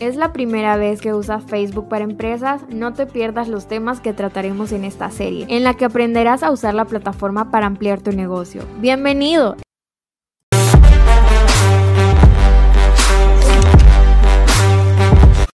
¿Es la primera vez que usas Facebook para empresas? No te pierdas los temas que trataremos en esta serie, en la que aprenderás a usar la plataforma para ampliar tu negocio. ¡Bienvenido!